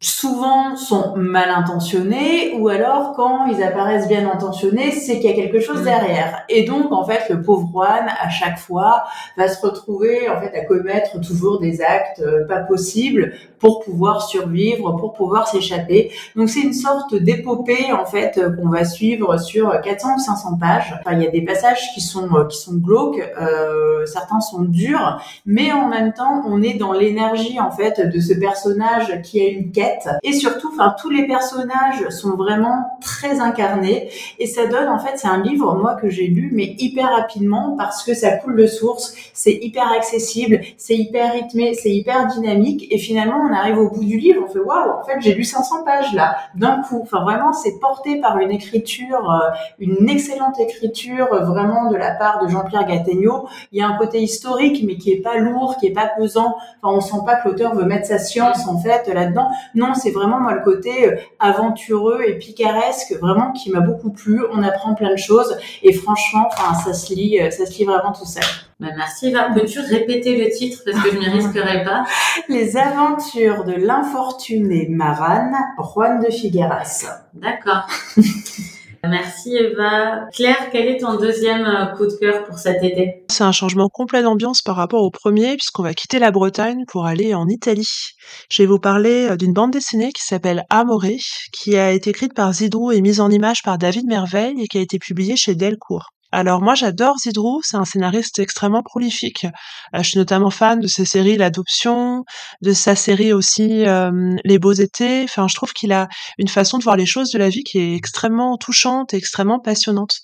souvent sont mal intentionnés ou alors quand ils apparaissent bien intentionnés, c'est qu'il y a quelque chose mm. derrière. Et donc en fait, le pauvre Juan à chaque fois va se retrouver en fait à commettre toujours des actes euh, pas possibles pour pouvoir survivre, pour pouvoir s'échapper. Donc c'est une sorte d'épopée en fait euh, qu'on va suivre sur 400 ou 500 pages. Enfin, il y a des passages qui sont euh, qui sont glauques, euh, certains sont durs, mais en même temps, on est dans l'énergie en fait de ce personnage qui a une quête et surtout, enfin, tous les personnages sont vraiment très incarnés et ça donne, en fait, c'est un livre, moi, que j'ai lu, mais hyper rapidement parce que ça coule de source, c'est hyper accessible, c'est hyper rythmé, c'est hyper dynamique et finalement, on arrive au bout du livre, on fait waouh, en fait, j'ai lu 500 pages là, d'un coup. Enfin, vraiment, c'est porté par une écriture, euh, une excellente écriture, euh, vraiment de la part de Jean-Pierre Gattegno. Il y a un côté historique, mais qui est pas lourd, qui est pas pesant. Enfin, on sent pas que l'auteur veut mettre sa science, en fait, là-dedans. Non, c'est vraiment moi le côté euh, aventureux et picaresque, vraiment qui m'a beaucoup plu. On apprend plein de choses et franchement, enfin, ça se lit, euh, ça se lit vraiment tout seul. Bah merci Eva. Peux-tu répéter le titre? Parce que je ne risquerai pas [LAUGHS] Les aventures de l'infortuné Maran, Juan de Figueras. D'accord. [LAUGHS] Merci Eva. Claire, quel est ton deuxième euh, coup de cœur pour cet été? C'est un changement complet d'ambiance par rapport au premier, puisqu'on va quitter la Bretagne pour aller en Italie. Je vais vous parler euh, d'une bande dessinée qui s'appelle Amoré, qui a été écrite par Zidrou et mise en image par David Merveille et qui a été publiée chez Delcourt. Alors moi j'adore Zidrou, c'est un scénariste extrêmement prolifique. Euh, je suis notamment fan de ses séries L'Adoption, de sa série aussi euh, Les Beaux Étés. Enfin, je trouve qu'il a une façon de voir les choses de la vie qui est extrêmement touchante et extrêmement passionnante.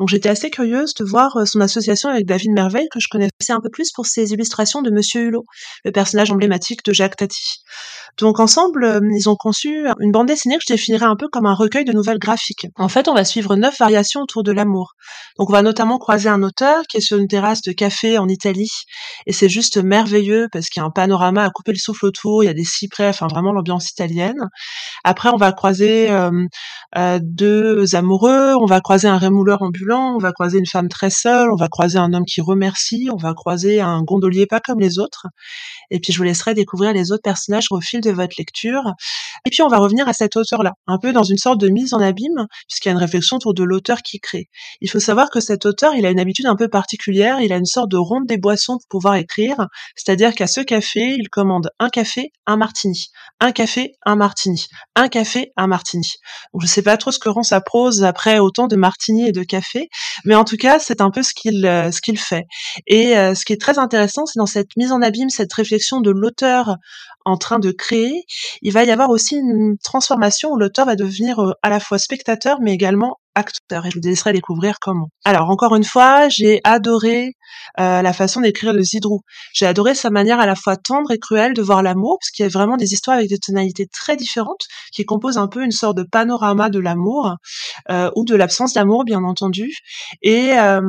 Donc j'étais assez curieuse de voir euh, son association avec David Merveille que je connaissais un peu plus pour ses illustrations de Monsieur Hulot, le personnage emblématique de Jacques Tati. Donc ensemble, ils ont conçu une bande dessinée que je définirais un peu comme un recueil de nouvelles graphiques. En fait, on va suivre neuf variations autour de l'amour. On va notamment croiser un auteur qui est sur une terrasse de café en Italie et c'est juste merveilleux parce qu'il y a un panorama à couper le souffle autour, il y a des cyprès, enfin vraiment l'ambiance italienne. Après on va croiser euh, euh, deux amoureux, on va croiser un rémouleur ambulant, on va croiser une femme très seule, on va croiser un homme qui remercie, on va croiser un gondolier pas comme les autres. Et puis je vous laisserai découvrir les autres personnages au fil de votre lecture. Et puis on va revenir à cet auteur-là, un peu dans une sorte de mise en abîme, puisqu'il y a une réflexion autour de l'auteur qui crée. Il faut savoir que cet auteur, il a une habitude un peu particulière, il a une sorte de ronde des boissons pour pouvoir écrire, c'est-à-dire qu'à ce café, il commande un café, un martini, un café, un martini, un café, un martini. Donc je sais pas trop ce que rend sa prose après autant de martini et de café, mais en tout cas, c'est un peu ce qu'il euh, fait. Et euh, ce qui est très intéressant, c'est dans cette mise en abîme, cette réflexion de l'auteur en train de créer, il va y avoir aussi une transformation où l'auteur va devenir euh, à la fois spectateur mais également acteur et je vous laisserai découvrir comment. Alors encore une fois, j'ai adoré euh, la façon d'écrire de Zidrou. J'ai adoré sa manière à la fois tendre et cruelle de voir l'amour, parce qu'il y a vraiment des histoires avec des tonalités très différentes qui composent un peu une sorte de panorama de l'amour euh, ou de l'absence d'amour, bien entendu. Et euh,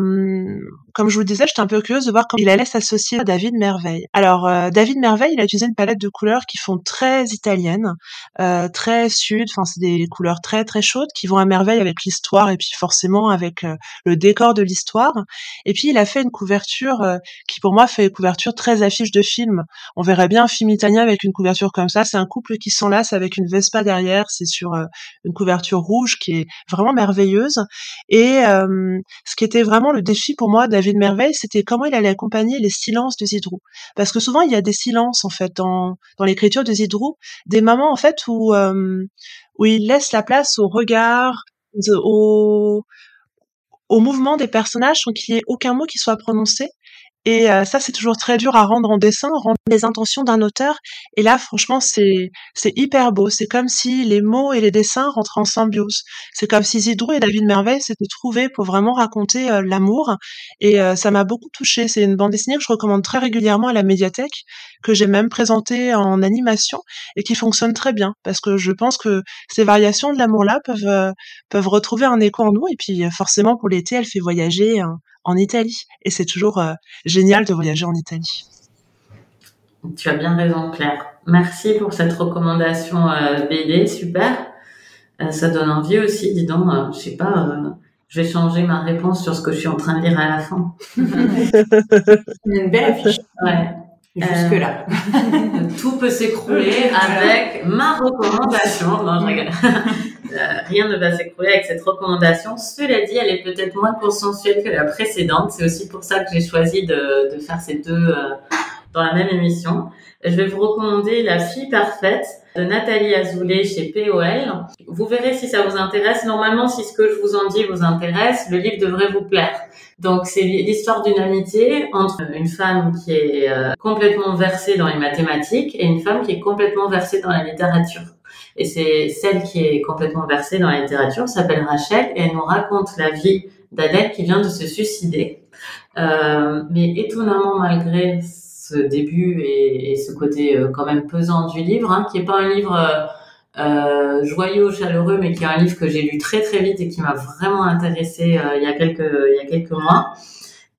comme je vous le disais, j'étais un peu curieuse de voir comment il allait s'associer à David Merveille. Alors David Merveille, il a utilisé une palette de couleurs qui font très italiennes, très sud. Enfin, c'est des couleurs très très chaudes qui vont à merveille avec l'histoire et puis forcément avec euh, le décor de l'histoire. Et puis il a fait une couverture euh, qui pour moi fait couverture très affiche de film. On verrait bien un film italien avec une couverture comme ça. C'est un couple qui s'enlace avec une Vespa derrière. C'est sur euh, une couverture rouge qui est vraiment merveilleuse. Et ce qui était vraiment le défi pour moi, David Merveille, c'était comment il allait accompagner les silences de Zidrou. Parce que souvent il y a des silences en fait dans, dans l'écriture de Zidrou, des moments en fait où où il laisse la place au regard, au, au mouvement des personnages sans qu'il y ait aucun mot qui soit prononcé. Et euh, ça, c'est toujours très dur à rendre en dessin, rendre les intentions d'un auteur. Et là, franchement, c'est c'est hyper beau. C'est comme si les mots et les dessins rentraient en symbiose. C'est comme si Zidrou et David Merveille s'étaient trouvés pour vraiment raconter euh, l'amour. Et euh, ça m'a beaucoup touchée. C'est une bande dessinée que je recommande très régulièrement à la médiathèque, que j'ai même présentée en animation et qui fonctionne très bien parce que je pense que ces variations de l'amour-là peuvent peuvent retrouver un écho en nous. Et puis forcément, pour l'été, elle fait voyager en Italie. Et c'est toujours euh, génial de voyager en Italie. Tu as bien raison, Claire. Merci pour cette recommandation euh, BD, super. Euh, ça donne envie aussi, dis donc, je sais pas, je vais changer ma réponse sur ce que je suis en train de lire à la fin. [LAUGHS] Une belle affiche. Ouais. Jusque là. [LAUGHS] tout peut s'écrouler avec ma recommandation. Non, je rigole. [LAUGHS] Euh, rien ne va s'écrouler avec cette recommandation. Cela dit, elle est peut-être moins consensuelle que la précédente. C'est aussi pour ça que j'ai choisi de, de, faire ces deux euh, dans la même émission. Je vais vous recommander La fille parfaite de Nathalie Azoulay chez POL. Vous verrez si ça vous intéresse. Normalement, si ce que je vous en dis vous intéresse, le livre devrait vous plaire. Donc, c'est l'histoire d'une amitié entre une femme qui est euh, complètement versée dans les mathématiques et une femme qui est complètement versée dans la littérature. Et c'est celle qui est complètement versée dans la littérature, s'appelle Rachel, et elle nous raconte la vie d'Adèle qui vient de se suicider. Euh, mais étonnamment, malgré ce début et, ce côté euh, quand même pesant du livre, hein, qui est pas un livre euh, joyeux, chaleureux, mais qui est un livre que j'ai lu très très vite et qui m'a vraiment intéressé euh, il y a quelques il y a quelques mois.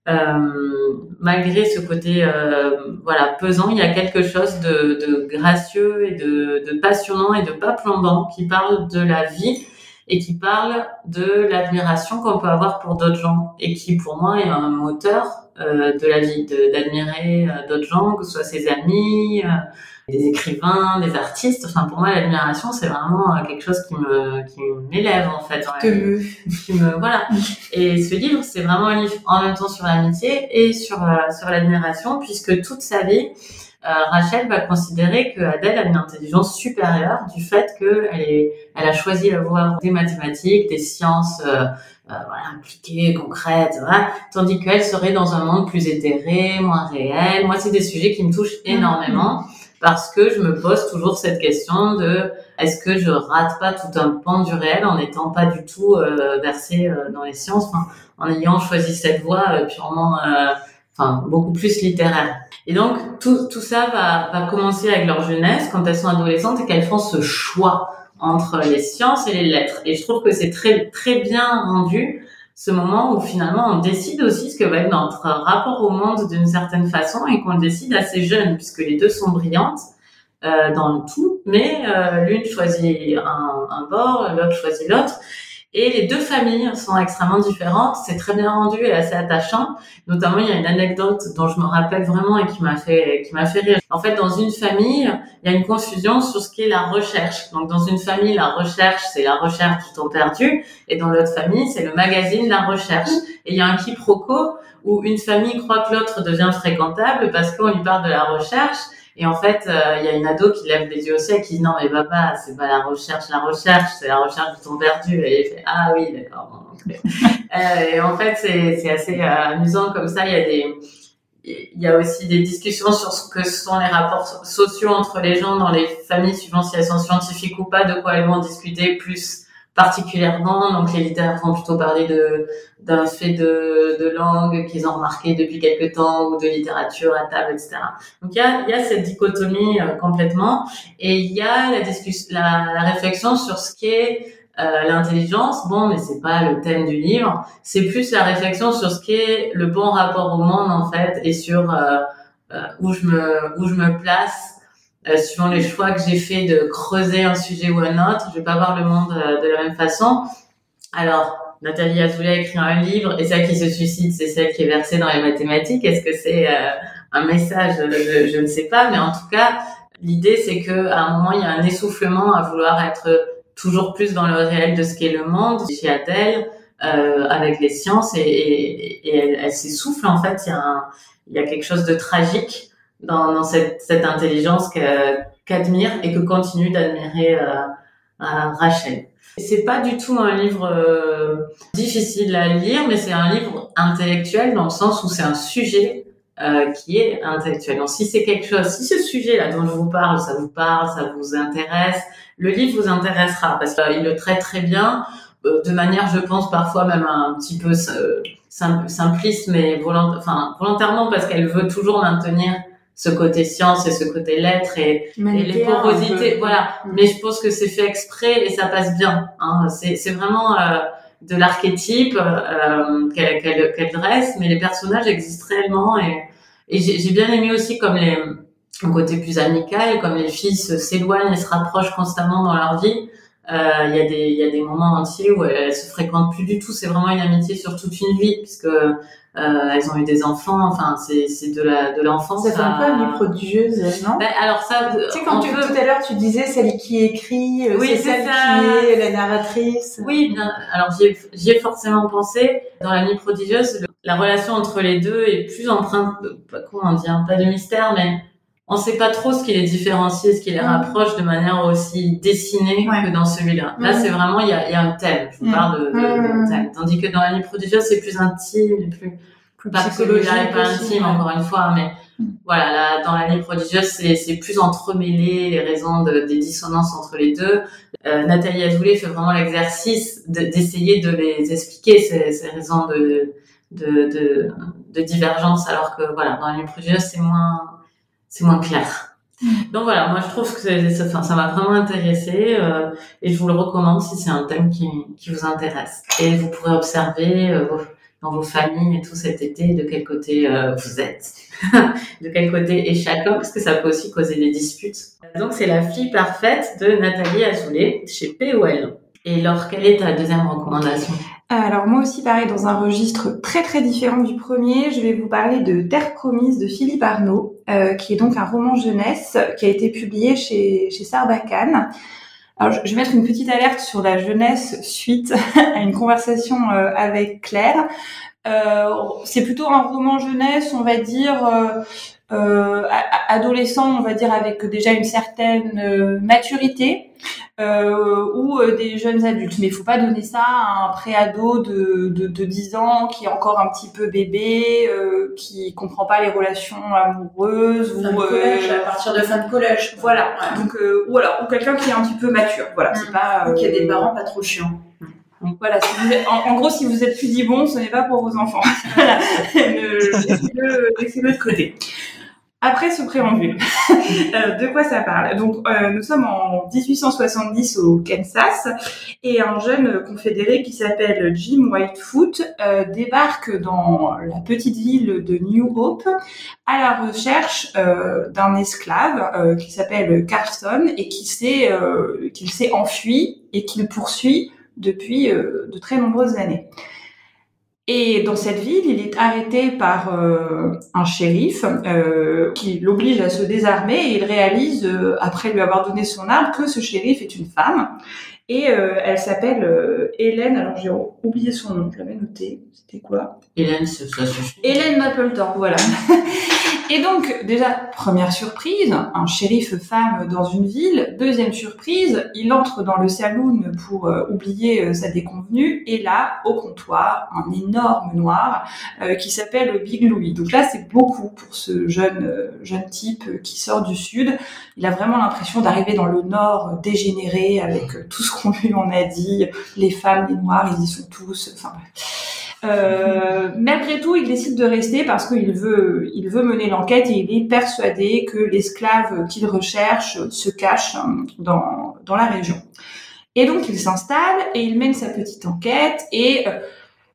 Euh, malgré ce côté euh, voilà pesant, il y a quelque chose de, de gracieux et de, de, passionnant et de pas plombant qui parle de la vie et qui parle de l'admiration qu'on peut avoir pour d'autres gens et qui pour moi est un moteur euh, de la vie, d'admirer euh, d'autres gens, que ce soit ses amis, euh, des écrivains, des artistes. Enfin, pour moi, l'admiration, c'est vraiment quelque chose qui me, qui m'élève, en fait. Que qui me, voilà. Et ce livre, c'est vraiment un livre en même temps sur l'amitié et sur, sur l'admiration, puisque toute sa vie, euh, Rachel va considérer que Adèle a une intelligence supérieure du fait qu'elle est, elle a choisi la voie des mathématiques, des sciences euh, euh, voilà, appliquées, concrètes, voilà, tandis qu'elle serait dans un monde plus éthéré, moins réel. Moi, c'est des sujets qui me touchent mm-hmm. énormément parce que je me pose toujours cette question de est-ce que je rate pas tout un pan du réel en n'étant pas du tout euh, versée dans les sciences, enfin, en ayant choisi cette voie purement enfin beaucoup plus littéraire. Et donc tout, tout ça va, va commencer avec leur jeunesse quand elles sont adolescentes et qu'elles font ce choix entre les sciences et les lettres. Et je trouve que c'est très très bien rendu ce moment où finalement on décide aussi ce que va être notre rapport au monde d'une certaine façon et qu'on décide assez jeune puisque les deux sont brillantes euh, dans le tout, mais euh, l'une choisit un, un bord, l'autre choisit l'autre. Et les deux familles sont extrêmement différentes. C'est très bien rendu et assez attachant. Notamment, il y a une anecdote dont je me rappelle vraiment et qui m'a fait, qui m'a fait rire. En fait, dans une famille, il y a une confusion sur ce qu'est la recherche. Donc, dans une famille, la recherche, c'est la recherche du temps perdu. Et dans l'autre famille, c'est le magazine La Recherche. Et il y a un quiproquo où une famille croit que l'autre devient fréquentable parce qu'on lui parle de la recherche et en fait, euh, il y a une ado qui lève les yeux au ciel qui dit non mais papa, c'est pas la recherche, la recherche, c'est la recherche du temps perdu. Et il fait ah oui d'accord. [LAUGHS] euh, et en fait, c'est c'est assez euh, amusant comme ça. Il y a des il y a aussi des discussions sur ce que sont les rapports sociaux entre les gens dans les familles, suivant si elles sont scientifiques ou pas, de quoi elles vont discuter plus particulièrement. Donc les littéraires vont plutôt parler de d'un fait de, de langue qu'ils ont remarqué depuis quelque temps ou de littérature à table, etc. Donc il y a, y a cette dichotomie euh, complètement et il y a la discussion, la, la réflexion sur ce qu'est euh, l'intelligence. Bon, mais c'est pas le thème du livre. C'est plus la réflexion sur ce qu'est le bon rapport au monde en fait et sur euh, euh où je me où je me place euh, suivant les choix que j'ai fait de creuser un sujet ou un autre. Je vais pas voir le monde euh, de la même façon. Alors, Nathalie Azoulay a écrit un livre et celle qui se suicide, c'est celle qui est versée dans les mathématiques. Est-ce que c'est euh, un message? Je, je, ne sais pas, mais en tout cas, l'idée c'est que à un moment il y a un essoufflement à vouloir être toujours plus dans le réel de ce qu'est le monde. Chez Adèle, euh, avec les sciences et, et, et elle, elle s'essouffle en fait. Il y a un, il y a quelque chose de tragique dans, dans cette, cette, intelligence qu'admire et que continue d'admirer euh, Rachel. C'est pas du tout un livre euh, difficile à lire, mais c'est un livre intellectuel dans le sens où c'est un sujet euh, qui est intellectuel. Donc si c'est quelque chose, si ce sujet-là dont je vous parle, ça vous parle, ça vous intéresse, le livre vous intéressera parce qu'il le traite très bien, euh, de manière, je pense, parfois même un petit peu euh, simpliste, mais enfin, volontairement parce qu'elle veut toujours maintenir ce côté science et ce côté lettres et, les porosités, voilà. Mm. Mais je pense que c'est fait exprès et ça passe bien. Hein. C'est vraiment euh, de l'archétype euh, qu'elle dresse, mais les personnages existent réellement et, et j'ai bien aimé aussi comme les un côté plus amical, comme les filles s'éloignent et se rapprochent constamment dans leur vie. Euh, il y a des y a des moments entiers où elles, elles se fréquentent plus du tout. C'est vraiment une amitié sur toute une vie puisque euh, elles ont eu des enfants, enfin c'est c'est de la de l'enfance. Ça fait un peu une prodigieuse, non? Ben, Alors ça, tu sais quand tu, tout à l'heure tu disais celle qui écrit, euh, c'est celle qui est la narratrice. Oui, bien. Alors j'y ai, ai forcément pensé dans la nuit prodigieuse. la relation entre les deux est plus empreinte, comment dire, pas de mystère, mais on sait pas trop ce qui les différencie, ce qui les rapproche de manière aussi dessinée que dans celui-là. Là, c'est vraiment, il y a, y a, un thème. Je vous parle de, de, thème. Tandis que dans la nuit prodigieuse, c'est plus intime, plus, plus pas psychologique, pas intime, encore une fois, mais voilà, là, dans la nuit prodigieuse, c'est plus entremêlé, les raisons de, des dissonances entre les deux. Euh, Nathalie Azoulay fait vraiment l'exercice d'essayer de, les expliquer, ces, ces raisons de, de, de, de divergence, alors que voilà, dans la nuit prodigieuse, c'est moins c'est moins clair. Mm. Donc voilà, moi je trouve que ça, enfin, ça m'a vraiment intéressé euh, et je vous le recommande si c'est un thème qui, qui vous intéresse. Et vous pourrez observer euh, dans vos familles et tout cet été de quel côté euh, vous êtes, [LAUGHS] de quel côté est chacun, parce que ça peut aussi causer des disputes. Donc c'est La fille parfaite de Nathalie Azoulay chez POL. Et alors, quelle est ta deuxième recommandation? Alors moi aussi pareil dans un registre très très différent du premier, je vais vous parler de Terre promise de Philippe Arnaud, euh, qui est donc un roman jeunesse qui a été publié chez chez Sarbacane. Alors je vais mettre une petite alerte sur la jeunesse suite [LAUGHS] à une conversation euh, avec Claire. Euh, c'est plutôt un roman jeunesse, on va dire euh, adolescent, on va dire avec déjà une certaine maturité euh, ou euh, des jeunes adultes. Mais il faut pas donner ça à un préado de, de, de 10 ans qui est encore un petit peu bébé, euh, qui comprend pas les relations amoureuses. ou collège, à partir de fin de collège. Voilà. Donc, euh, ou alors, ou quelqu'un qui est un petit peu mature. Voilà. C'est pas. qui a des parents pas trop chiants. Voilà, si vous êtes, en, gros, si vous êtes plus dit bon, ce n'est pas pour vos enfants. [LAUGHS] laissez-le de côté. Après ce préambule, [LAUGHS] euh, de quoi ça parle? Donc, euh, nous sommes en 1870 au Kansas et un jeune confédéré qui s'appelle Jim Whitefoot euh, débarque dans la petite ville de New Hope à la recherche d'un esclave qui s'appelle Carson et qui s'est qu'il s'est enfui et qu'il poursuit depuis de très nombreuses années. Et dans cette ville, il est arrêté par euh, un shérif euh, qui l'oblige à se désarmer et il réalise, euh, après lui avoir donné son arme, que ce shérif est une femme. Et elle s'appelle Hélène, alors j'ai oublié son nom, je l'avais noté, c'était quoi? Hélène, ça suffit. Hélène Mapplethorpe, voilà. [LAUGHS] Et donc, déjà, première surprise, un shérif femme dans une ville. Deuxième surprise, il entre dans le saloon pour euh, oublier euh, sa déconvenue. Et là, au comptoir, un énorme noir euh, qui s'appelle Big Louis. Donc là, c'est beaucoup pour ce jeune, jeune type qui sort du sud. Il a vraiment l'impression d'arriver dans le nord dégénéré avec tout ce qu'on lui en a dit. Les femmes, les noirs, ils y sont tous. Enfin. Euh, malgré tout, il décide de rester parce qu'il veut, il veut mener l'enquête et il est persuadé que l'esclave qu'il recherche se cache dans, dans la région. Et donc, il s'installe et il mène sa petite enquête et euh,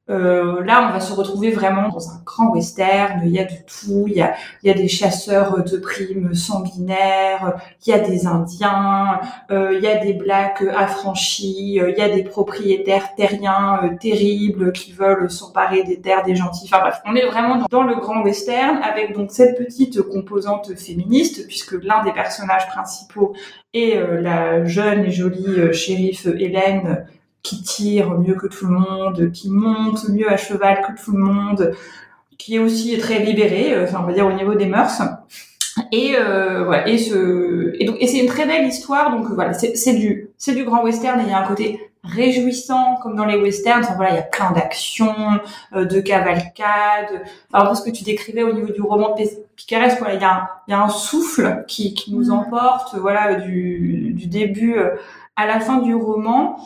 euh, là, on va se retrouver vraiment dans un grand western. Il y a de tout. Il y a, il y a des chasseurs de primes sanguinaires. Il y a des Indiens. Euh, il y a des blacks affranchis. Euh, il y a des propriétaires terriens euh, terribles qui veulent s'emparer des terres des gentils. Enfin bref, on est vraiment dans, le grand western avec donc cette petite composante féministe puisque l'un des personnages principaux est la jeune et jolie shérif Hélène qui tire mieux que tout le monde, qui monte mieux à cheval que tout le monde, qui est aussi très libéré, euh, enfin on va dire au niveau des mœurs. Et euh, voilà, et ce et donc et c'est une très belle histoire donc voilà, c'est du c'est du grand western et il y a un côté réjouissant comme dans les westerns. Enfin, voilà, il y a plein d'actions, euh, de cavalcades. Enfin, ce que tu décrivais au niveau du roman picaresque, voilà, il y a un, il y a un souffle qui, qui nous emporte, voilà, du, du début euh, à la fin du roman.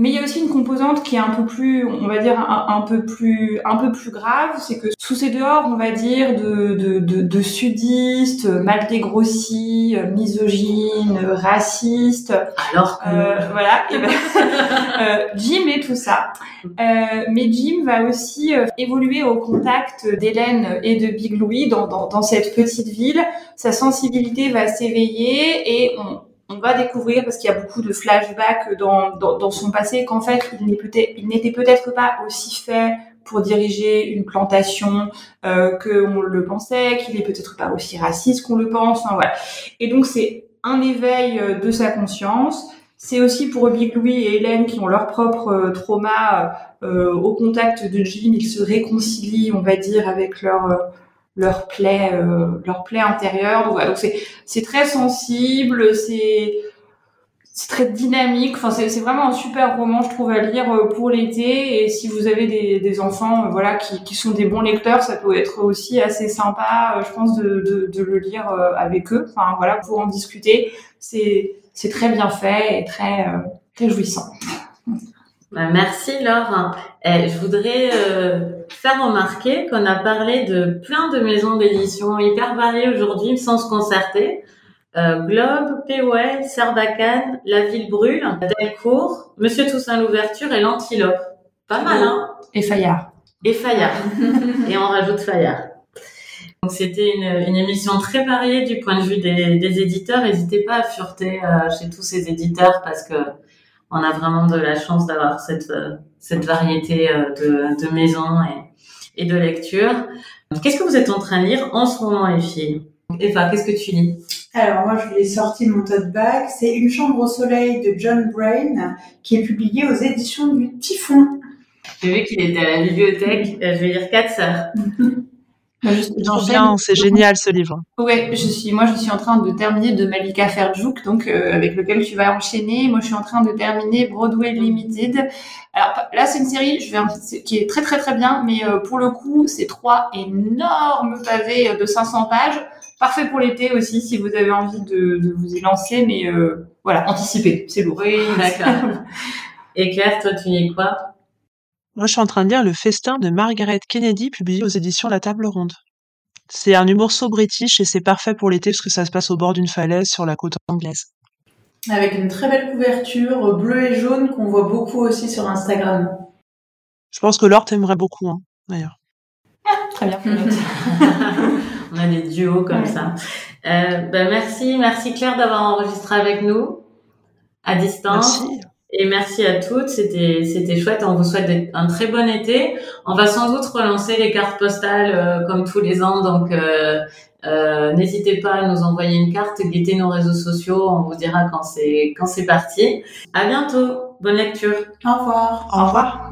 Mais il y a aussi une composante qui est un peu plus, on va dire, un, peu plus, un peu plus grave, c'est que sous ces dehors, on va dire, de, de, de, de sudistes, mal dégrossis, misogynes, racistes. Alors euh, voilà. Et ben, [LAUGHS] euh, Jim et tout ça. Euh, mais Jim va aussi euh, évoluer au contact d'Hélène et de Big Louis dans, dans, dans cette petite ville. Sa sensibilité va s'éveiller et on, on va découvrir parce qu'il y a beaucoup de flashbacks dans, dans, son passé qu'en fait il n'était peut-être pas aussi fait pour diriger une plantation euh, qu'on le pensait, qu'il est peut-être pas aussi raciste qu'on le pense. Enfin, voilà. Et donc c'est un éveil euh, de sa conscience. C'est aussi pour Big Louis et Hélène qui ont leur propre euh, trauma euh, au contact de Jim, ils se réconcilient, on va dire, avec leur leur plaie, euh, leur plaie intérieure. Donc, c'est très sensible, c'est très dynamique. Enfin, c'est vraiment un super roman, je trouve, à lire euh, pour l'été. Et si vous avez des, enfants, euh, voilà, qui, sont des bons lecteurs, ça peut être aussi assez sympa, euh, je pense, de, le lire avec eux. Enfin, voilà, pour en discuter. C'est c'est très bien fait et très très jouissant. Bah, merci Laure. Je voudrais faire remarquer qu'on a parlé de plein de maisons d'édition hyper variées aujourd'hui sans se concerter. Euh, Globe, POL, Sarbacane, La Ville Brûle, Delcourt, Monsieur Toussaint l'Ouverture et l'Antilope. Pas mal, hein? Et Fayard. Et Fayard. [LAUGHS] et on rajoute Fayard. Donc c'était une, une, émission très variée du point de vue des, des éditeurs. N'hésitez pas à fureter euh, chez tous ces éditeurs parce que on a vraiment de la chance d'avoir cette, euh, cette variété euh, de, de maisons et, et de lectures. Qu'est-ce que vous êtes en train de lire en ce moment, les filles? Eva, qu'est-ce que tu lis? Alors moi je l'ai sorti de mon tote bag, c'est Une chambre au soleil de John Brain qui est publié aux éditions du Typhon. J'ai vu qu'il était à la bibliothèque, je vais lire quatre sœurs. [LAUGHS] bien, c'est génial ce livre. Ouais, je suis, moi je suis en train de terminer de Malika Ferjouk, donc euh, avec lequel tu vas enchaîner. Moi je suis en train de terminer Broadway Limited. Alors là c'est une série, je vais qui est très très très bien, mais euh, pour le coup c'est trois énormes pavés de 500 pages, parfait pour l'été aussi si vous avez envie de, de vous y lancer, mais euh, voilà, anticipez, c'est lourd. Oui, d'accord. [LAUGHS] Et Claire, toi tu lis quoi? Moi, je suis en train de lire Le Festin de Margaret Kennedy, publié aux éditions La Table Ronde. C'est un humour so british et c'est parfait pour l'été parce que ça se passe au bord d'une falaise sur la côte anglaise. Avec une très belle couverture bleue et jaune qu'on voit beaucoup aussi sur Instagram. Je pense que Laure t'aimerait beaucoup, hein, d'ailleurs. Ah, très bien. [LAUGHS] On a des duos comme ça. Euh, ben merci, merci Claire d'avoir enregistré avec nous à distance. Merci. Et merci à toutes, c'était c'était chouette. On vous souhaite un très bon été. On va sans doute relancer les cartes postales euh, comme tous les ans, donc euh, euh, n'hésitez pas à nous envoyer une carte, guettez nos réseaux sociaux, on vous dira quand c'est quand c'est parti. À bientôt, bonne lecture. Au revoir. Au revoir.